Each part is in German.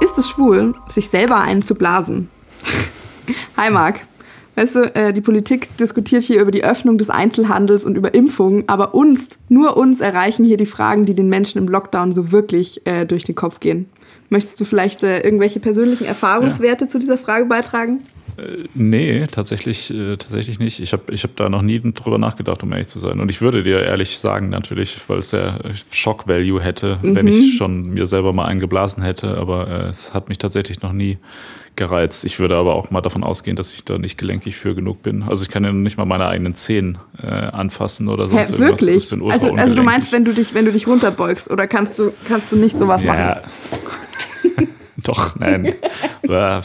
Ist es schwul, sich selber einen zu blasen? Hi Marc. Weißt du, äh, die Politik diskutiert hier über die Öffnung des Einzelhandels und über Impfungen, aber uns, nur uns erreichen hier die Fragen, die den Menschen im Lockdown so wirklich äh, durch den Kopf gehen. Möchtest du vielleicht äh, irgendwelche persönlichen Erfahrungswerte ja. zu dieser Frage beitragen? Äh, nee, tatsächlich, äh, tatsächlich nicht. Ich habe ich hab da noch nie drüber nachgedacht, um ehrlich zu sein. Und ich würde dir ehrlich sagen, natürlich, weil es ja Shock-Value hätte, mhm. wenn ich schon mir selber mal eingeblasen hätte. Aber äh, es hat mich tatsächlich noch nie gereizt. Ich würde aber auch mal davon ausgehen, dass ich da nicht gelenkig für genug bin. Also ich kann ja nicht mal meine eigenen Zehen äh, anfassen oder sonst Hä, wirklich? Also, also du meinst, wenn du dich, wenn du dich runterbeugst oder kannst du, kannst du nicht sowas ja. machen? Doch, nein. ja,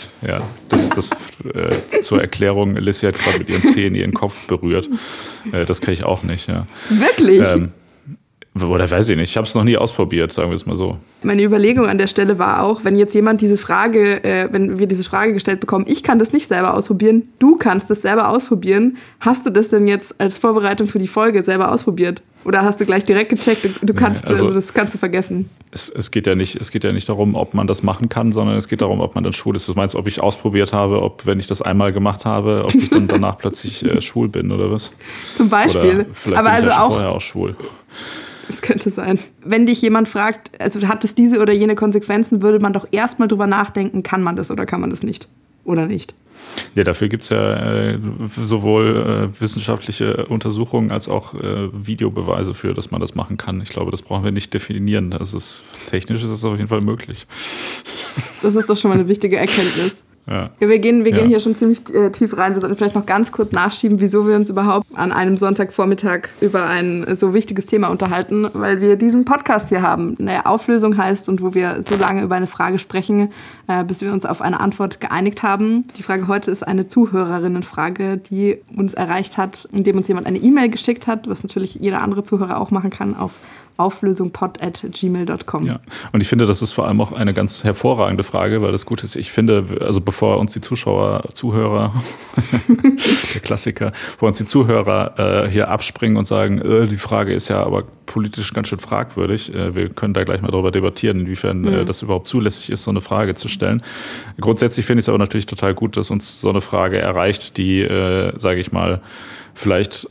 das, das äh, zur Erklärung, Lissy hat gerade mit ihren Zehen ihren Kopf berührt. Äh, das kann ich auch nicht, ja. Wirklich? Ähm, oder weiß ich nicht, ich habe es noch nie ausprobiert, sagen wir es mal so. Meine Überlegung an der Stelle war auch, wenn jetzt jemand diese Frage, äh, wenn wir diese Frage gestellt bekommen, ich kann das nicht selber ausprobieren, du kannst das selber ausprobieren, hast du das denn jetzt als Vorbereitung für die Folge selber ausprobiert? Oder hast du gleich direkt gecheckt, du kannst, nee, also, also, das kannst du vergessen? Es, es, geht ja nicht, es geht ja nicht darum, ob man das machen kann, sondern es geht darum, ob man dann schwul ist. Du meinst, ob ich ausprobiert habe, ob, wenn ich das einmal gemacht habe, ob ich dann danach plötzlich äh, schwul bin oder was? Zum Beispiel. Oder vielleicht Aber bin also ich ja auch, vorher auch schwul. Das könnte sein. Wenn dich jemand fragt, also hat es diese oder jene Konsequenzen, würde man doch erstmal drüber nachdenken, kann man das oder kann man das nicht? Oder nicht? Ja, dafür gibt es ja äh, sowohl äh, wissenschaftliche Untersuchungen als auch äh, Videobeweise für, dass man das machen kann. Ich glaube, das brauchen wir nicht definieren. Das ist, technisch ist es auf jeden Fall möglich. Das ist doch schon mal eine wichtige Erkenntnis. Ja. ja. wir gehen, wir gehen hier schon ziemlich äh, tief rein. Wir sollten vielleicht noch ganz kurz nachschieben, wieso wir uns überhaupt an einem Sonntagvormittag über ein so wichtiges Thema unterhalten, weil wir diesen Podcast hier haben, eine Auflösung heißt und wo wir so lange über eine Frage sprechen, äh, bis wir uns auf eine Antwort geeinigt haben. Die Frage heute ist eine Zuhörerinnenfrage, die uns erreicht hat, indem uns jemand eine E-Mail geschickt hat, was natürlich jeder andere Zuhörer auch machen kann, auf auflösungpod.gmail.com. Ja, und ich finde, das ist vor allem auch eine ganz hervorragende Frage, weil das gut ist. Ich finde, also bevor uns die Zuschauer, Zuhörer, der Klassiker, bevor uns die Zuhörer äh, hier abspringen und sagen, äh, die Frage ist ja aber politisch ganz schön fragwürdig. Äh, wir können da gleich mal darüber debattieren, inwiefern äh, mhm. das überhaupt zulässig ist, so eine Frage zu stellen. Grundsätzlich finde ich es aber natürlich total gut, dass uns so eine Frage erreicht, die, äh, sage ich mal, vielleicht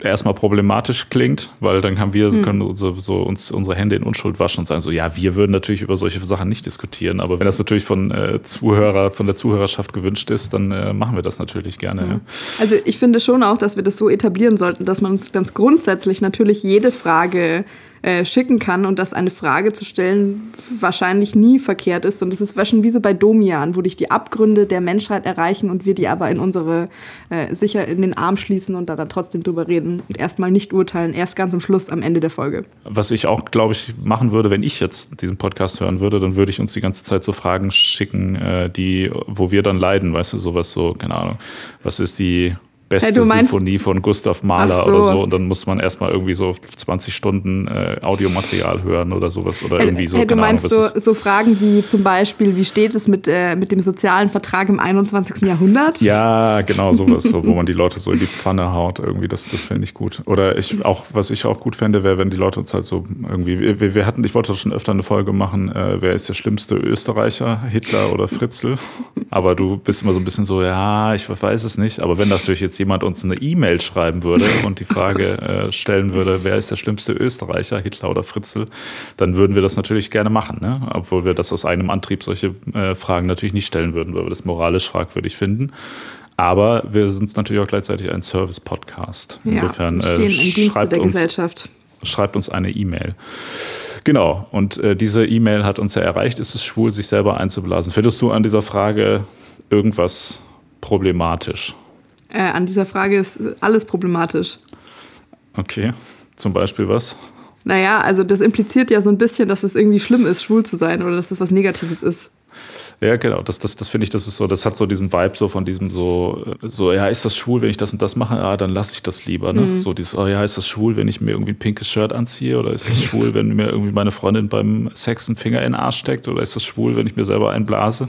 erstmal problematisch klingt, weil dann haben wir, hm. können so, so, uns unsere Hände in Unschuld waschen und sagen so, ja, wir würden natürlich über solche Sachen nicht diskutieren, aber wenn das natürlich von äh, Zuhörer, von der Zuhörerschaft gewünscht ist, dann äh, machen wir das natürlich gerne. Ja. Ja. Also ich finde schon auch, dass wir das so etablieren sollten, dass man uns ganz grundsätzlich natürlich jede Frage äh, schicken kann und dass eine Frage zu stellen wahrscheinlich nie verkehrt ist. Und das ist schon wie so bei Domian, wo dich die Abgründe der Menschheit erreichen und wir die aber in unsere, äh, sicher in den Arm schließen und da dann trotzdem drüber reden und erstmal nicht urteilen, erst ganz am Schluss am Ende der Folge. Was ich auch, glaube ich, machen würde, wenn ich jetzt diesen Podcast hören würde, dann würde ich uns die ganze Zeit so Fragen schicken, äh, die, wo wir dann leiden, weißt du, sowas so, keine Ahnung, was ist die beste hey, Sinfonie von Gustav Mahler so. oder so. Und dann muss man erstmal irgendwie so 20 Stunden äh, Audiomaterial hören oder sowas. Oder irgendwie so. Hey, du meinst Ahnung, so, so, Fragen wie zum Beispiel, wie steht es mit, äh, mit dem sozialen Vertrag im 21. Jahrhundert? Ja, genau, sowas, wo man die Leute so in die Pfanne haut. Irgendwie, das, das fände ich gut. Oder ich auch, was ich auch gut fände, wäre, wenn die Leute uns halt so irgendwie. Wir, wir hatten, ich wollte schon öfter eine Folge machen, äh, wer ist der schlimmste Österreicher, Hitler oder Fritzl? Aber du bist immer so ein bisschen so, ja, ich weiß es nicht. Aber wenn natürlich jetzt jemand uns eine E-Mail schreiben würde und die Frage äh, stellen würde, wer ist der schlimmste Österreicher, Hitler oder Fritzl, dann würden wir das natürlich gerne machen. Ne? Obwohl wir das aus eigenem Antrieb solche äh, Fragen natürlich nicht stellen würden, weil wir das moralisch fragwürdig finden. Aber wir sind natürlich auch gleichzeitig ein Service-Podcast. Insofern ja, stehen äh, im schreibt, der uns, Gesellschaft. schreibt uns eine E-Mail. Genau, und äh, diese E-Mail hat uns ja erreicht, ist es schwul, sich selber einzublasen. Findest du an dieser Frage irgendwas problematisch? Äh, an dieser Frage ist alles problematisch. Okay, zum Beispiel was? Naja, also das impliziert ja so ein bisschen, dass es irgendwie schlimm ist, schwul zu sein oder dass das was Negatives ist. Ja, genau. Das, das, das finde ich, das ist so, das hat so diesen Vibe so von diesem so, so, ja, ist das schwul, wenn ich das und das mache? Ah, dann lasse ich das lieber. Ne? Mhm. So dieses, oh ja, ist das schwul, wenn ich mir irgendwie ein pinkes Shirt anziehe? Oder ist das schwul, wenn mir irgendwie meine Freundin beim Sex einen Finger in den Arsch steckt? Oder ist das schwul, wenn ich mir selber einen blase?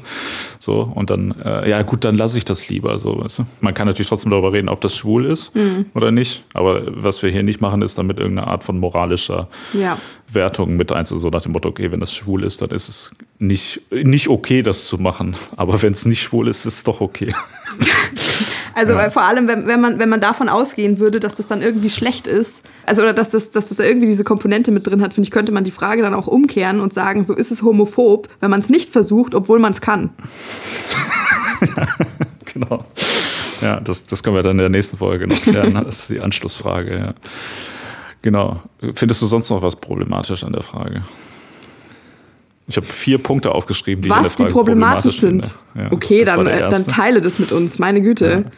So, und dann, äh, ja gut, dann lasse ich das lieber. So, weißt du? Man kann natürlich trotzdem darüber reden, ob das schwul ist mhm. oder nicht. Aber was wir hier nicht machen, ist damit irgendeine Art von moralischer ja. Wertung mit einzu, so nach dem Motto, okay, wenn das schwul ist, dann ist es nicht, nicht okay, das zu machen. Aber wenn es nicht schwul ist, ist es doch okay. Also ja. vor allem, wenn, wenn, man, wenn man davon ausgehen würde, dass das dann irgendwie schlecht ist, also oder dass das, dass das da irgendwie diese Komponente mit drin hat, finde ich, könnte man die Frage dann auch umkehren und sagen, so ist es homophob, wenn man es nicht versucht, obwohl man es kann. ja, genau. Ja, das, das können wir dann in der nächsten Folge noch klären. Das ist die Anschlussfrage, ja. Genau. Findest du sonst noch was problematisch an der Frage? Ich habe vier Punkte aufgeschrieben, die, Was, die problematisch, problematisch sind. Ja, okay, dann, äh, dann teile das mit uns, meine Güte. Ja.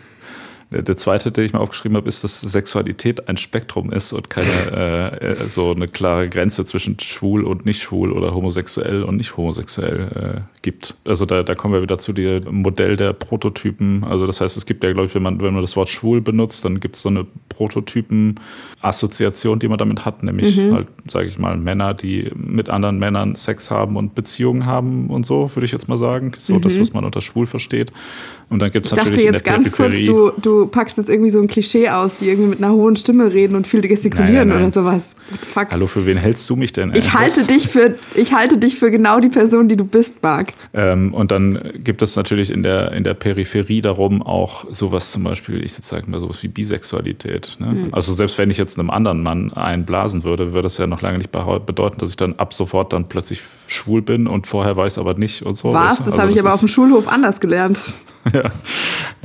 Der zweite, den ich mir aufgeschrieben habe, ist, dass Sexualität ein Spektrum ist und keine äh, äh, so eine klare Grenze zwischen schwul und nicht schwul oder homosexuell und nicht homosexuell äh, gibt. Also da, da kommen wir wieder zu dem Modell der Prototypen. Also das heißt, es gibt ja, glaube ich, wenn man, wenn man das Wort schwul benutzt, dann gibt es so eine Prototypen-Assoziation, die man damit hat, nämlich mhm. halt, sage ich mal, Männer, die mit anderen Männern Sex haben und Beziehungen haben und so, würde ich jetzt mal sagen. So mhm. das, was man unter schwul versteht. Und dann gibt es natürlich dachte jetzt ganz kurz, du, du packst jetzt irgendwie so ein Klischee aus, die irgendwie mit einer hohen Stimme reden und viel gestikulieren nein, nein, nein. oder sowas. Fuck. Hallo, für wen hältst du mich denn? Ich halte, dich für, ich halte dich für genau die Person, die du bist, Marc. Ähm, und dann gibt es natürlich in der, in der Peripherie darum auch sowas zum Beispiel, ich sage mal sowas wie Bisexualität. Ne? Mhm. Also selbst wenn ich jetzt einem anderen Mann einblasen würde, würde das ja noch lange nicht bedeuten, dass ich dann ab sofort dann plötzlich schwul bin und vorher weiß aber nicht und so. Was? Das also habe ich aber auf dem Schulhof anders gelernt. ja.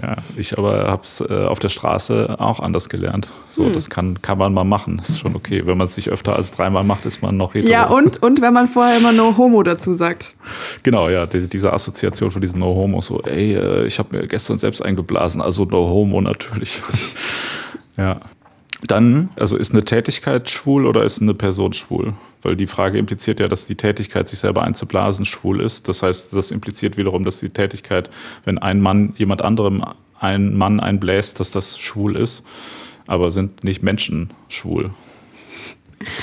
ja, ich aber habe es äh, auf der Straße auch anders gelernt. So, hm. das kann, kann man mal machen. Das ist schon okay. Wenn man es sich öfter als dreimal macht, ist man noch hetero. Ja, und, und wenn man vorher immer No Homo dazu sagt. Genau, ja, die, diese Assoziation von diesem No Homo, so, ey, äh, ich habe mir gestern selbst eingeblasen, also No Homo natürlich. ja. Dann, also ist eine Tätigkeit schwul oder ist eine Person schwul? Weil die Frage impliziert ja, dass die Tätigkeit, sich selber einzublasen, schwul ist. Das heißt, das impliziert wiederum, dass die Tätigkeit, wenn ein Mann jemand anderem einen Mann einbläst, dass das schwul ist. Aber sind nicht Menschen schwul?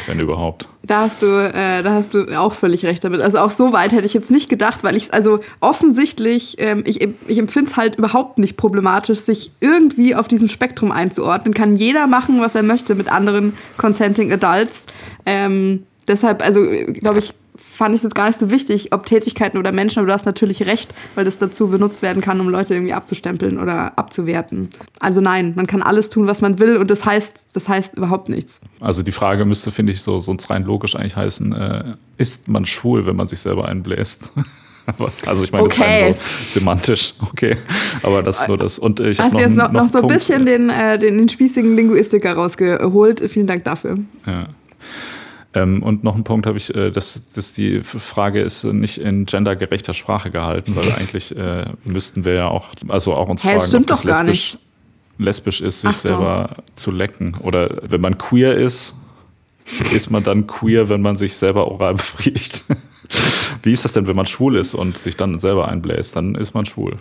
Wenn überhaupt. Da hast du, äh, da hast du auch völlig recht damit. Also auch so weit hätte ich jetzt nicht gedacht, weil ich also offensichtlich, ähm, ich, ich empfinde es halt überhaupt nicht problematisch, sich irgendwie auf diesem Spektrum einzuordnen. Kann jeder machen, was er möchte mit anderen Consenting Adults. Ähm, deshalb, also glaube ich, fand ich es jetzt gar nicht so wichtig, ob Tätigkeiten oder Menschen, aber du hast natürlich recht, weil das dazu benutzt werden kann, um Leute irgendwie abzustempeln oder abzuwerten. Also nein, man kann alles tun, was man will und das heißt, das heißt überhaupt nichts. Also die Frage müsste, finde ich, so sonst rein logisch eigentlich heißen, äh, ist man schwul, wenn man sich selber einbläst? also ich meine, okay. das rein so semantisch, okay. Aber das ist nur das. Und äh, ich Hast noch, jetzt noch, noch, noch so ein bisschen den, äh, den, den spießigen Linguistiker rausgeholt. Vielen Dank dafür. Ja. Ähm, und noch ein Punkt habe ich, äh, dass, dass die Frage ist nicht in gendergerechter Sprache gehalten, weil eigentlich äh, müssten wir ja auch, also auch uns hey, fragen, ob das lesbisch, lesbisch ist, sich so. selber zu lecken. Oder wenn man queer ist, ist man dann queer, wenn man sich selber oral befriedigt. Wie ist das denn, wenn man schwul ist und sich dann selber einbläst? Dann ist man schwul.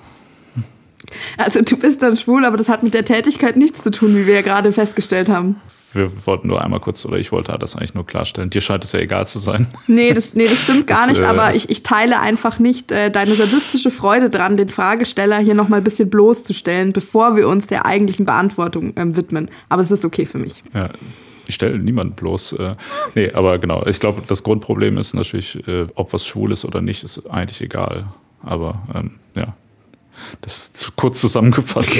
Also du bist dann schwul, aber das hat mit der Tätigkeit nichts zu tun, wie wir ja gerade festgestellt haben wir wollten nur einmal kurz, oder ich wollte das eigentlich nur klarstellen. Dir scheint es ja egal zu sein. Nee, das, nee, das stimmt gar das, nicht, äh, aber ich, ich teile einfach nicht äh, deine sadistische Freude dran, den Fragesteller hier nochmal ein bisschen bloßzustellen, bevor wir uns der eigentlichen Beantwortung ähm, widmen. Aber es ist okay für mich. Ja. Ich stelle niemanden bloß. Äh, nee, aber genau. Ich glaube, das Grundproblem ist natürlich, äh, ob was schwul ist oder nicht, ist eigentlich egal. Aber ähm, ja, das ist zu kurz zusammengefasst,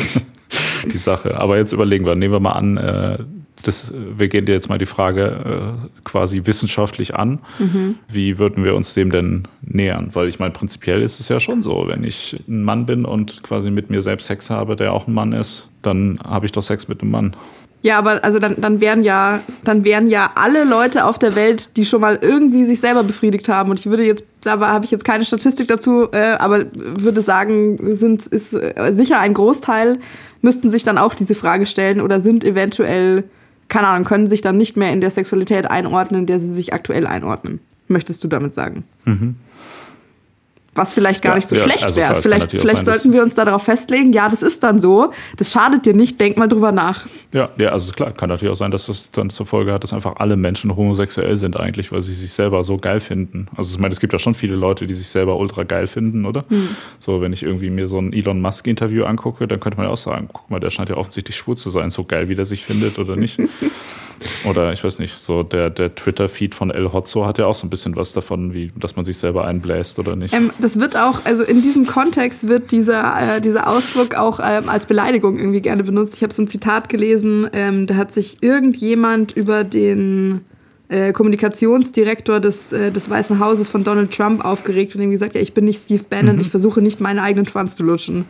die Sache. Aber jetzt überlegen wir, nehmen wir mal an, äh, das, wir gehen dir jetzt mal die Frage äh, quasi wissenschaftlich an. Mhm. Wie würden wir uns dem denn nähern? Weil ich meine, prinzipiell ist es ja schon so, wenn ich ein Mann bin und quasi mit mir selbst Sex habe, der auch ein Mann ist, dann habe ich doch Sex mit einem Mann. Ja, aber also dann, dann wären ja, dann wären ja alle Leute auf der Welt, die schon mal irgendwie sich selber befriedigt haben. Und ich würde jetzt, da habe ich jetzt keine Statistik dazu, äh, aber würde sagen, sind, ist äh, sicher ein Großteil, müssten sich dann auch diese Frage stellen oder sind eventuell keine Ahnung, können sich dann nicht mehr in der Sexualität einordnen, in der sie sich aktuell einordnen. Möchtest du damit sagen? Mhm. Was vielleicht gar ja, nicht so ja, schlecht also wäre. Vielleicht, vielleicht sollten wir uns da darauf festlegen, ja, das ist dann so, das schadet dir nicht, denk mal drüber nach. Ja, ja, also klar, kann natürlich auch sein, dass das dann zur Folge hat, dass einfach alle Menschen homosexuell sind eigentlich, weil sie sich selber so geil finden. Also ich meine, es gibt ja schon viele Leute, die sich selber ultra geil finden, oder? Hm. So, wenn ich irgendwie mir so ein Elon Musk-Interview angucke, dann könnte man ja auch sagen, guck mal, der scheint ja offensichtlich schwul zu sein, so geil, wie der sich findet oder nicht. oder ich weiß nicht, so der, der Twitter-Feed von El Hotzo hat ja auch so ein bisschen was davon, wie dass man sich selber einbläst oder nicht. Ähm, das wird auch, also in diesem Kontext wird dieser, äh, dieser Ausdruck auch ähm, als Beleidigung irgendwie gerne benutzt. Ich habe so ein Zitat gelesen, ähm, da hat sich irgendjemand über den äh, Kommunikationsdirektor des, äh, des Weißen Hauses von Donald Trump aufgeregt und ihm gesagt, ja, ich bin nicht Steve Bannon, mhm. ich versuche nicht meinen eigenen Schwanz zu lutschen.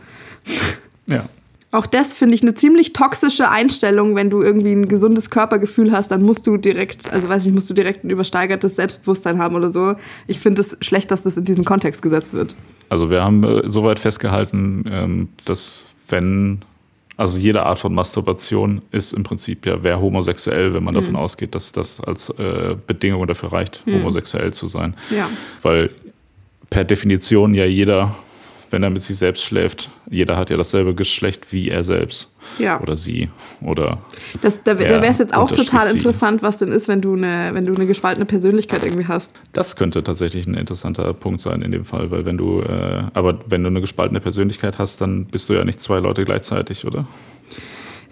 Ja. Auch das finde ich eine ziemlich toxische Einstellung, wenn du irgendwie ein gesundes Körpergefühl hast, dann musst du direkt, also weiß nicht, musst du direkt ein übersteigertes Selbstbewusstsein haben oder so. Ich finde es schlecht, dass das in diesen Kontext gesetzt wird. Also wir haben äh, soweit festgehalten, ähm, dass wenn, also jede Art von Masturbation ist im Prinzip ja, wer homosexuell, wenn man mhm. davon ausgeht, dass das als äh, Bedingung dafür reicht, mhm. homosexuell zu sein. Ja. Weil per Definition ja jeder wenn er mit sich selbst schläft. Jeder hat ja dasselbe Geschlecht wie er selbst. Ja. Oder sie. Oder. Das, da da wäre es jetzt auch total interessant, was denn ist, wenn du, eine, wenn du eine gespaltene Persönlichkeit irgendwie hast. Das könnte tatsächlich ein interessanter Punkt sein in dem Fall, weil wenn du, äh, aber wenn du eine gespaltene Persönlichkeit hast, dann bist du ja nicht zwei Leute gleichzeitig, oder?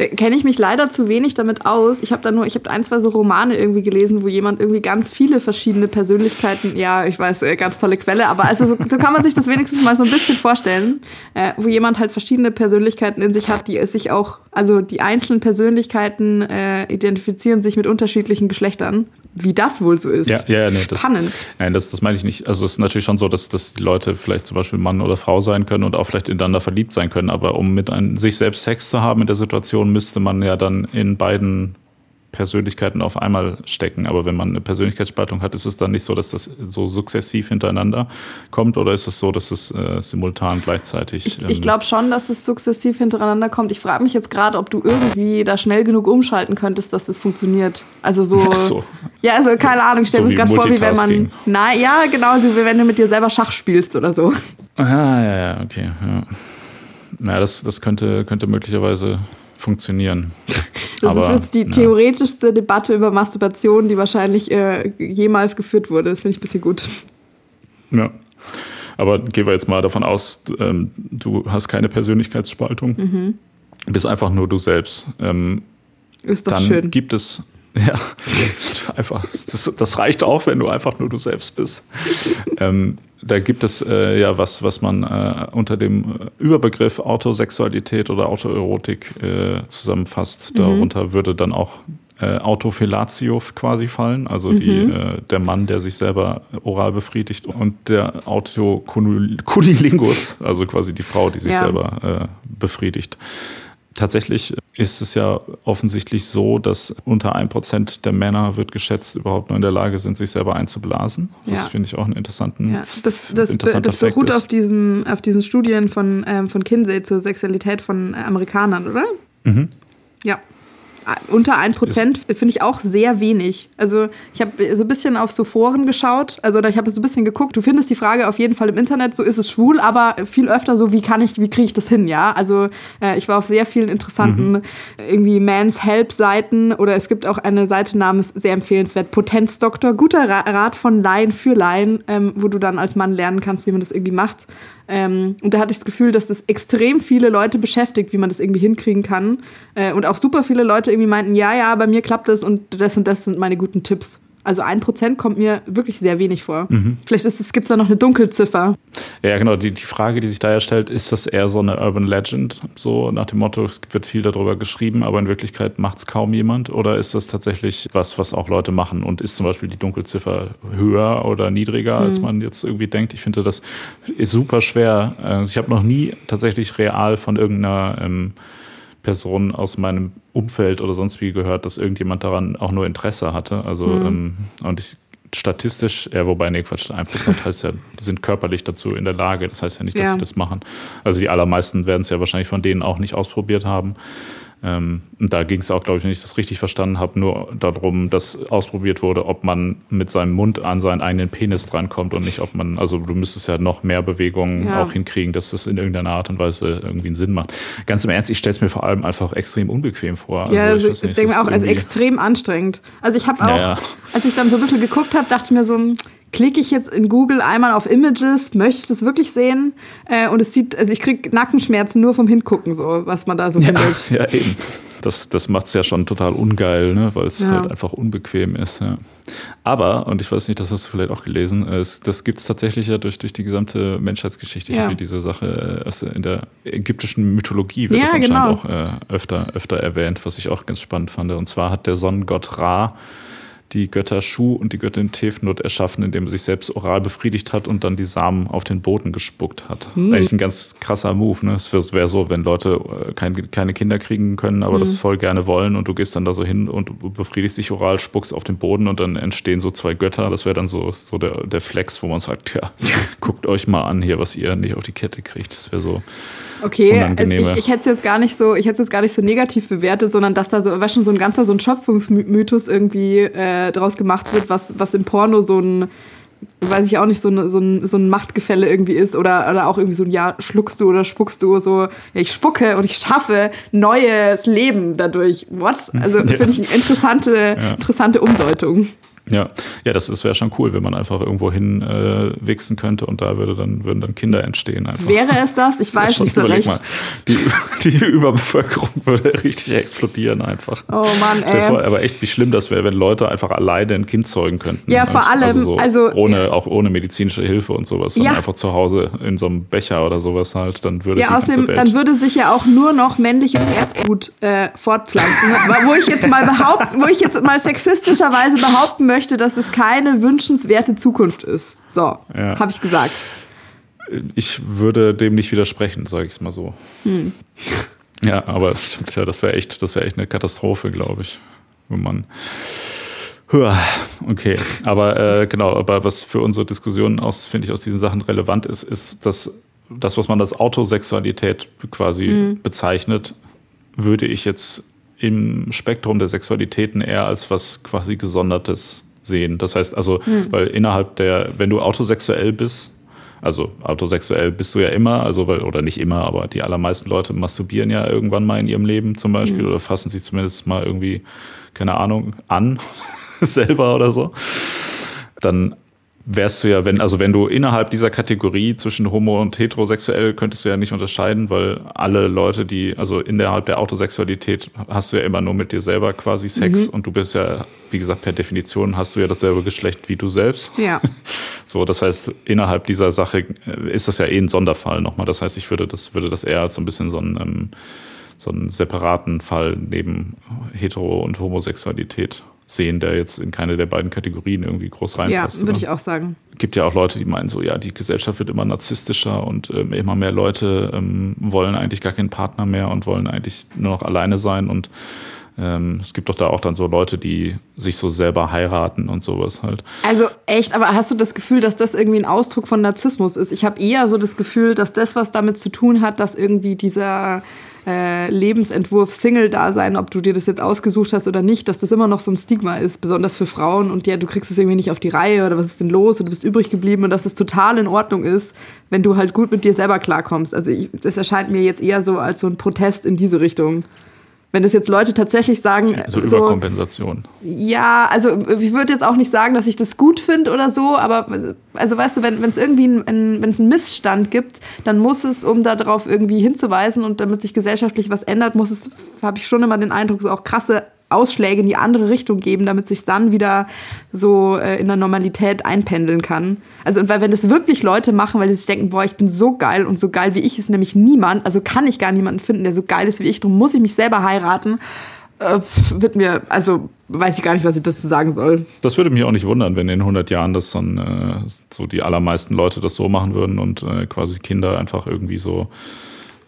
Kenne ich mich leider zu wenig damit aus. Ich habe da nur, ich habe ein, zwei so Romane irgendwie gelesen, wo jemand irgendwie ganz viele verschiedene Persönlichkeiten, ja, ich weiß, äh, ganz tolle Quelle, aber also so, so kann man sich das wenigstens mal so ein bisschen vorstellen, äh, wo jemand halt verschiedene Persönlichkeiten in sich hat, die es sich auch, also die einzelnen Persönlichkeiten äh, identifizieren sich mit unterschiedlichen Geschlechtern. Wie das wohl so ist. Ja, ja, nee, das, Spannend. Nein, das, das meine ich nicht. Also es ist natürlich schon so, dass, dass die Leute vielleicht zum Beispiel Mann oder Frau sein können und auch vielleicht ineinander verliebt sein können, aber um mit ein, sich selbst Sex zu haben in der Situation, müsste man ja dann in beiden Persönlichkeiten auf einmal stecken. Aber wenn man eine Persönlichkeitsspaltung hat, ist es dann nicht so, dass das so sukzessiv hintereinander kommt oder ist es so, dass es äh, simultan gleichzeitig. Ich, ich ähm, glaube schon, dass es sukzessiv hintereinander kommt. Ich frage mich jetzt gerade, ob du irgendwie da schnell genug umschalten könntest, dass das funktioniert. Also so. so. Ja, also keine Ahnung, stell so mir gerade vor, wie wenn man. Na ja, genau, so wie wenn du mit dir selber Schach spielst oder so. Ah, ja, ja, okay. Ja. Na, das, das könnte, könnte möglicherweise funktionieren. Das Aber, ist jetzt die theoretischste ja. Debatte über Masturbation, die wahrscheinlich äh, jemals geführt wurde. Das finde ich ein bisschen gut. Ja. Aber gehen wir jetzt mal davon aus, ähm, du hast keine Persönlichkeitsspaltung, mhm. bist einfach nur du selbst. Ähm, ist doch dann schön. gibt es ja, einfach, das, das, reicht auch, wenn du einfach nur du selbst bist. ähm, da gibt es äh, ja was, was man äh, unter dem Überbegriff Autosexualität oder Autoerotik äh, zusammenfasst. Mhm. Darunter würde dann auch äh, Autofellatio quasi fallen, also mhm. die, äh, der Mann, der sich selber oral befriedigt und der Autocunilingus, also quasi die Frau, die sich ja. selber äh, befriedigt. Tatsächlich ist es ja offensichtlich so, dass unter 1% der Männer, wird geschätzt, überhaupt nur in der Lage sind, sich selber einzublasen. Das ja. finde ich auch einen interessanten ja. Das, das, das beruht auf diesen, auf diesen Studien von, ähm, von Kinsey zur Sexualität von Amerikanern, oder? Mhm. Ja unter 1% finde ich auch sehr wenig. Also ich habe so ein bisschen auf so Foren geschaut, also ich habe so ein bisschen geguckt, du findest die Frage auf jeden Fall im Internet, so ist es schwul, aber viel öfter so, wie kann ich, wie kriege ich das hin, ja? Also äh, ich war auf sehr vielen interessanten mhm. irgendwie Mans Help Seiten oder es gibt auch eine Seite namens, sehr empfehlenswert, Potenzdoktor, guter Rat von Laien für Laien, ähm, wo du dann als Mann lernen kannst, wie man das irgendwie macht. Ähm, und da hatte ich das Gefühl, dass das extrem viele Leute beschäftigt, wie man das irgendwie hinkriegen kann. Äh, und auch super viele Leute irgendwie meinten, ja, ja, bei mir klappt das und das und das sind meine guten Tipps. Also ein Prozent kommt mir wirklich sehr wenig vor. Mhm. Vielleicht gibt es da noch eine Dunkelziffer. Ja, genau. Die, die Frage, die sich da stellt, ist das eher so eine Urban Legend? So nach dem Motto, es wird viel darüber geschrieben, aber in Wirklichkeit macht es kaum jemand? Oder ist das tatsächlich was, was auch Leute machen? Und ist zum Beispiel die Dunkelziffer höher oder niedriger, mhm. als man jetzt irgendwie denkt? Ich finde, das ist super schwer. Also ich habe noch nie tatsächlich real von irgendeiner ähm, Person aus meinem Umfeld oder sonst wie gehört, dass irgendjemand daran auch nur Interesse hatte. Also, mhm. ähm, und ich statistisch, ja, wobei, nee, Quatsch, 1% heißt ja, die sind körperlich dazu in der Lage. Das heißt ja nicht, dass ja. sie das machen. Also die allermeisten werden es ja wahrscheinlich von denen auch nicht ausprobiert haben. Ähm, und da ging es auch, glaube ich, wenn ich das richtig verstanden habe, nur darum, dass ausprobiert wurde, ob man mit seinem Mund an seinen eigenen Penis drankommt und nicht, ob man, also du müsstest ja noch mehr Bewegungen ja. auch hinkriegen, dass das in irgendeiner Art und Weise irgendwie einen Sinn macht. Ganz im Ernst, ich stelle es mir vor allem einfach extrem unbequem vor. Ja, also, ich, ich denke mir auch, also extrem anstrengend. Also ich habe auch, ja, ja. als ich dann so ein bisschen geguckt habe, dachte ich mir so, klicke ich jetzt in Google einmal auf Images, möchte ich das wirklich sehen? Äh, und es sieht, also ich kriege Nackenschmerzen nur vom Hingucken, so, was man da so ja, findet. Ja, eben. Das, das macht es ja schon total ungeil, ne? weil es ja. halt einfach unbequem ist. Ja. Aber, und ich weiß nicht, das hast du vielleicht auch gelesen, es, das gibt es tatsächlich ja durch, durch die gesamte Menschheitsgeschichte. Ich ja. habe diese Sache äh, in der ägyptischen Mythologie wird das anscheinend genau. auch äh, öfter, öfter erwähnt, was ich auch ganz spannend fand. Und zwar hat der Sonnengott Ra die Götter Schuh und die Göttin Tefnut erschaffen, indem er sich selbst oral befriedigt hat und dann die Samen auf den Boden gespuckt hat. Mhm. Eigentlich ein ganz krasser Move. Ne? Es wäre so, wenn Leute äh, kein, keine Kinder kriegen können, aber mhm. das voll gerne wollen und du gehst dann da so hin und befriedigst dich oral, spuckst auf den Boden und dann entstehen so zwei Götter. Das wäre dann so, so der, der Flex, wo man sagt, ja, guckt euch mal an hier, was ihr nicht auf die Kette kriegt. Das wäre so. Okay, also ich, ich hätte es jetzt gar nicht so, ich hätte jetzt gar nicht so negativ bewertet, sondern dass da so, war schon so ein ganzer so ein Schöpfungsmythos irgendwie äh, draus gemacht wird, was, was im Porno so ein weiß ich auch nicht, so, ein, so, ein, so ein Machtgefälle irgendwie ist oder, oder auch irgendwie so ein, ja, schluckst du oder spuckst du, so, ja, ich spucke und ich schaffe neues Leben dadurch. What? Also ja. finde ich eine interessante, ja. interessante Umdeutung. Ja, ja, das, das wäre schon cool, wenn man einfach irgendwo hin äh, wichsen könnte und da würde dann, würden dann Kinder entstehen. Einfach. Wäre es das? Ich weiß nicht so recht. Mal, die, die Überbevölkerung würde richtig explodieren einfach. Oh Mann, ey. Vor, aber echt, wie schlimm das wäre, wenn Leute einfach alleine ein Kind zeugen könnten. Ja, vor allem, also, so also ohne, ja. auch ohne medizinische Hilfe und sowas, ja. einfach zu Hause in so einem Becher oder sowas halt, dann würde Ja, außerdem, dann würde sich ja auch nur noch männliches Erstgut äh, fortpflanzen. wo ich jetzt mal behaupten, wo ich jetzt mal sexistischerweise behaupten möchte, möchte, dass es keine wünschenswerte Zukunft ist. So, ja. habe ich gesagt. Ich würde dem nicht widersprechen, sage ich es mal so. Hm. Ja, aber es stimmt ja, das wäre echt, das echt eine Katastrophe, glaube ich, wenn man. Okay, aber äh, genau, aber was für unsere Diskussion aus, finde ich, aus diesen Sachen relevant ist, ist, dass das, was man als Autosexualität quasi mhm. bezeichnet, würde ich jetzt im Spektrum der Sexualitäten eher als was quasi Gesondertes sehen. Das heißt also, hm. weil innerhalb der, wenn du autosexuell bist, also autosexuell bist du ja immer, also weil, oder nicht immer, aber die allermeisten Leute masturbieren ja irgendwann mal in ihrem Leben zum Beispiel hm. oder fassen sich zumindest mal irgendwie, keine Ahnung, an selber oder so. Dann wärst du ja, wenn, also wenn du innerhalb dieser Kategorie zwischen homo und heterosexuell könntest du ja nicht unterscheiden, weil alle Leute, die, also innerhalb der Autosexualität hast du ja immer nur mit dir selber quasi Sex mhm. und du bist ja, wie gesagt, per Definition hast du ja dasselbe Geschlecht wie du selbst. Ja. So, das heißt, innerhalb dieser Sache äh, ist das ja eh ein Sonderfall nochmal. Das heißt, ich würde das, würde das eher als so ein bisschen so ein, ähm, so einen separaten Fall neben Hetero- und Homosexualität sehen, der jetzt in keine der beiden Kategorien irgendwie groß reinpasst. Ja, würde ich auch sagen. Es gibt ja auch Leute, die meinen so, ja, die Gesellschaft wird immer narzisstischer und ähm, immer mehr Leute ähm, wollen eigentlich gar keinen Partner mehr und wollen eigentlich nur noch alleine sein und ähm, es gibt doch da auch dann so Leute, die sich so selber heiraten und sowas halt. Also echt, aber hast du das Gefühl, dass das irgendwie ein Ausdruck von Narzissmus ist? Ich habe eher so das Gefühl, dass das was damit zu tun hat, dass irgendwie dieser äh, Lebensentwurf Single-Dasein, ob du dir das jetzt ausgesucht hast oder nicht, dass das immer noch so ein Stigma ist, besonders für Frauen und ja, du kriegst es irgendwie nicht auf die Reihe oder was ist denn los und du bist übrig geblieben und dass es total in Ordnung ist, wenn du halt gut mit dir selber klarkommst. Also ich, das erscheint mir jetzt eher so als so ein Protest in diese Richtung. Wenn das jetzt Leute tatsächlich sagen. So, so Überkompensation. Ja, also ich würde jetzt auch nicht sagen, dass ich das gut finde oder so, aber also weißt du, wenn es irgendwie ein, ein, wenn es einen Missstand gibt, dann muss es, um darauf irgendwie hinzuweisen und damit sich gesellschaftlich was ändert, muss es, habe ich schon immer den Eindruck, so auch krasse Ausschläge in die andere Richtung geben, damit sich dann wieder so äh, in der Normalität einpendeln kann. Also, und weil wenn das wirklich Leute machen, weil sie sich denken, boah, ich bin so geil und so geil wie ich ist nämlich niemand, also kann ich gar niemanden finden, der so geil ist wie ich, darum muss ich mich selber heiraten, äh, wird mir, also weiß ich gar nicht, was ich dazu sagen soll. Das würde mich auch nicht wundern, wenn in 100 Jahren das dann äh, so die allermeisten Leute das so machen würden und äh, quasi Kinder einfach irgendwie so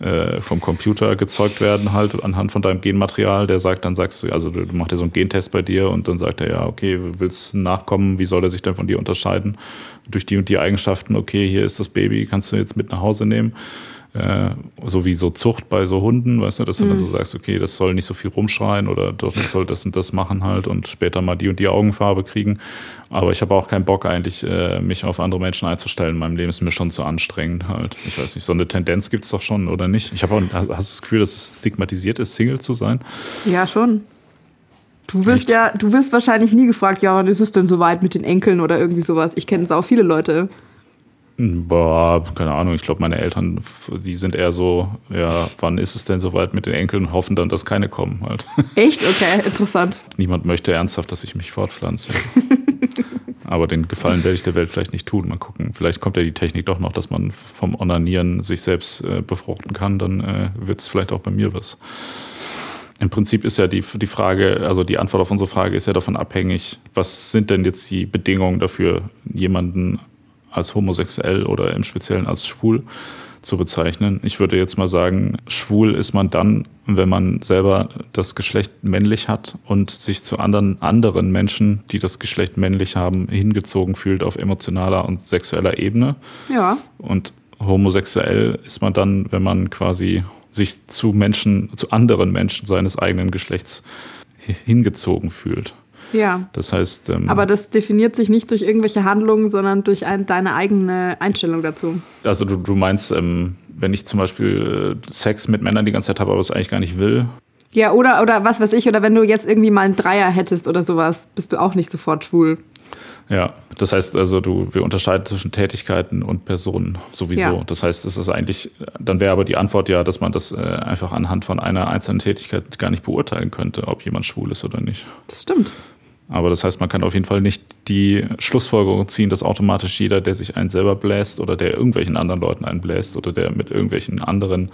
äh, vom Computer gezeugt werden, halt anhand von deinem Genmaterial. Der sagt, dann sagst du, also du machst ja so einen Gentest bei dir und dann sagt er, ja, okay, willst nachkommen, wie soll er sich denn von dir unterscheiden? Durch die und die Eigenschaften, okay, hier ist das Baby, kannst du jetzt mit nach Hause nehmen. Äh, so wie so Zucht bei so Hunden, weißt du, dass du mhm. dann so sagst, okay, das soll nicht so viel rumschreien oder doch soll das und das machen halt und später mal die und die Augenfarbe kriegen. Aber ich habe auch keinen Bock eigentlich, äh, mich auf andere Menschen einzustellen. In meinem Leben ist mir schon zu anstrengend halt. Ich weiß nicht, so eine Tendenz gibt es doch schon, oder nicht? Ich habe auch, hast du das Gefühl, dass es stigmatisiert ist, Single zu sein? Ja, schon. Du wirst Echt? ja, du wirst wahrscheinlich nie gefragt, ja, wann ist es denn soweit mit den Enkeln oder irgendwie sowas. Ich kenne es auch viele Leute. Boah, keine Ahnung. Ich glaube, meine Eltern, die sind eher so, ja, wann ist es denn soweit mit den Enkeln und hoffen dann, dass keine kommen halt. Echt? Okay, interessant. Niemand möchte ernsthaft, dass ich mich fortpflanze. Aber den Gefallen werde ich der Welt vielleicht nicht tun. Mal gucken. Vielleicht kommt ja die Technik doch noch, dass man vom Onanieren sich selbst äh, befruchten kann. Dann äh, wird es vielleicht auch bei mir was. Im Prinzip ist ja die, die Frage, also die Antwort auf unsere Frage ist ja davon abhängig, was sind denn jetzt die Bedingungen dafür, jemanden als homosexuell oder im Speziellen als schwul zu bezeichnen. Ich würde jetzt mal sagen, schwul ist man dann, wenn man selber das Geschlecht männlich hat und sich zu anderen, anderen Menschen, die das Geschlecht männlich haben, hingezogen fühlt auf emotionaler und sexueller Ebene. Ja. Und homosexuell ist man dann, wenn man quasi sich zu Menschen, zu anderen Menschen seines eigenen Geschlechts hingezogen fühlt. Ja. Das heißt. Ähm, Aber das definiert sich nicht durch irgendwelche Handlungen, sondern durch ein, deine eigene Einstellung dazu. Also du, du meinst, ähm, wenn ich zum Beispiel äh, Sex mit Männern die ganze Zeit habe, aber es eigentlich gar nicht will. Ja, oder, oder was weiß ich, oder wenn du jetzt irgendwie mal einen Dreier hättest oder sowas, bist du auch nicht sofort schwul. Ja, das heißt also, du, wir unterscheiden zwischen Tätigkeiten und Personen sowieso. Ja. Das heißt, es ist eigentlich, dann wäre aber die Antwort ja, dass man das äh, einfach anhand von einer einzelnen Tätigkeit gar nicht beurteilen könnte, ob jemand schwul ist oder nicht. Das stimmt. Aber das heißt, man kann auf jeden Fall nicht die Schlussfolgerung ziehen, dass automatisch jeder, der sich einen selber bläst oder der irgendwelchen anderen Leuten einen bläst oder der mit irgendwelchen anderen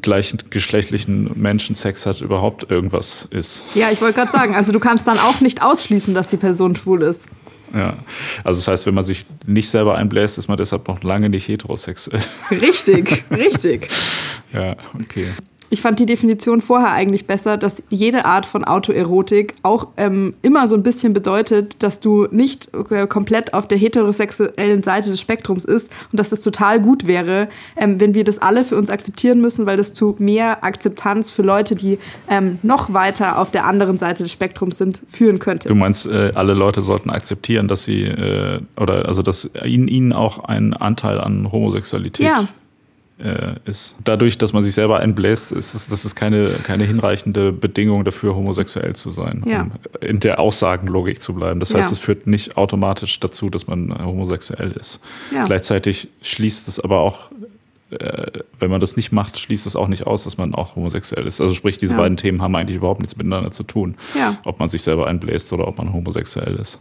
gleichgeschlechtlichen Menschen Sex hat, überhaupt irgendwas ist. Ja, ich wollte gerade sagen, also du kannst dann auch nicht ausschließen, dass die Person schwul ist. Ja, also das heißt, wenn man sich nicht selber einbläst, ist man deshalb noch lange nicht heterosexuell. Richtig, richtig. ja, okay. Ich fand die Definition vorher eigentlich besser, dass jede Art von Autoerotik auch ähm, immer so ein bisschen bedeutet, dass du nicht äh, komplett auf der heterosexuellen Seite des Spektrums ist und dass das total gut wäre, ähm, wenn wir das alle für uns akzeptieren müssen, weil das zu mehr Akzeptanz für Leute, die ähm, noch weiter auf der anderen Seite des Spektrums sind, führen könnte. Du meinst, äh, alle Leute sollten akzeptieren, dass sie äh, oder also dass ihnen, ihnen auch ein Anteil an Homosexualität ja äh, ist. Dadurch, dass man sich selber einbläst, ist es, das ist keine, keine hinreichende Bedingung dafür, homosexuell zu sein, ja. um in der Aussagenlogik zu bleiben. Das heißt, ja. es führt nicht automatisch dazu, dass man homosexuell ist. Ja. Gleichzeitig schließt es aber auch äh, wenn man das nicht macht, schließt es auch nicht aus, dass man auch homosexuell ist. Also sprich, diese ja. beiden Themen haben eigentlich überhaupt nichts miteinander zu tun. Ja. Ob man sich selber einbläst oder ob man homosexuell ist.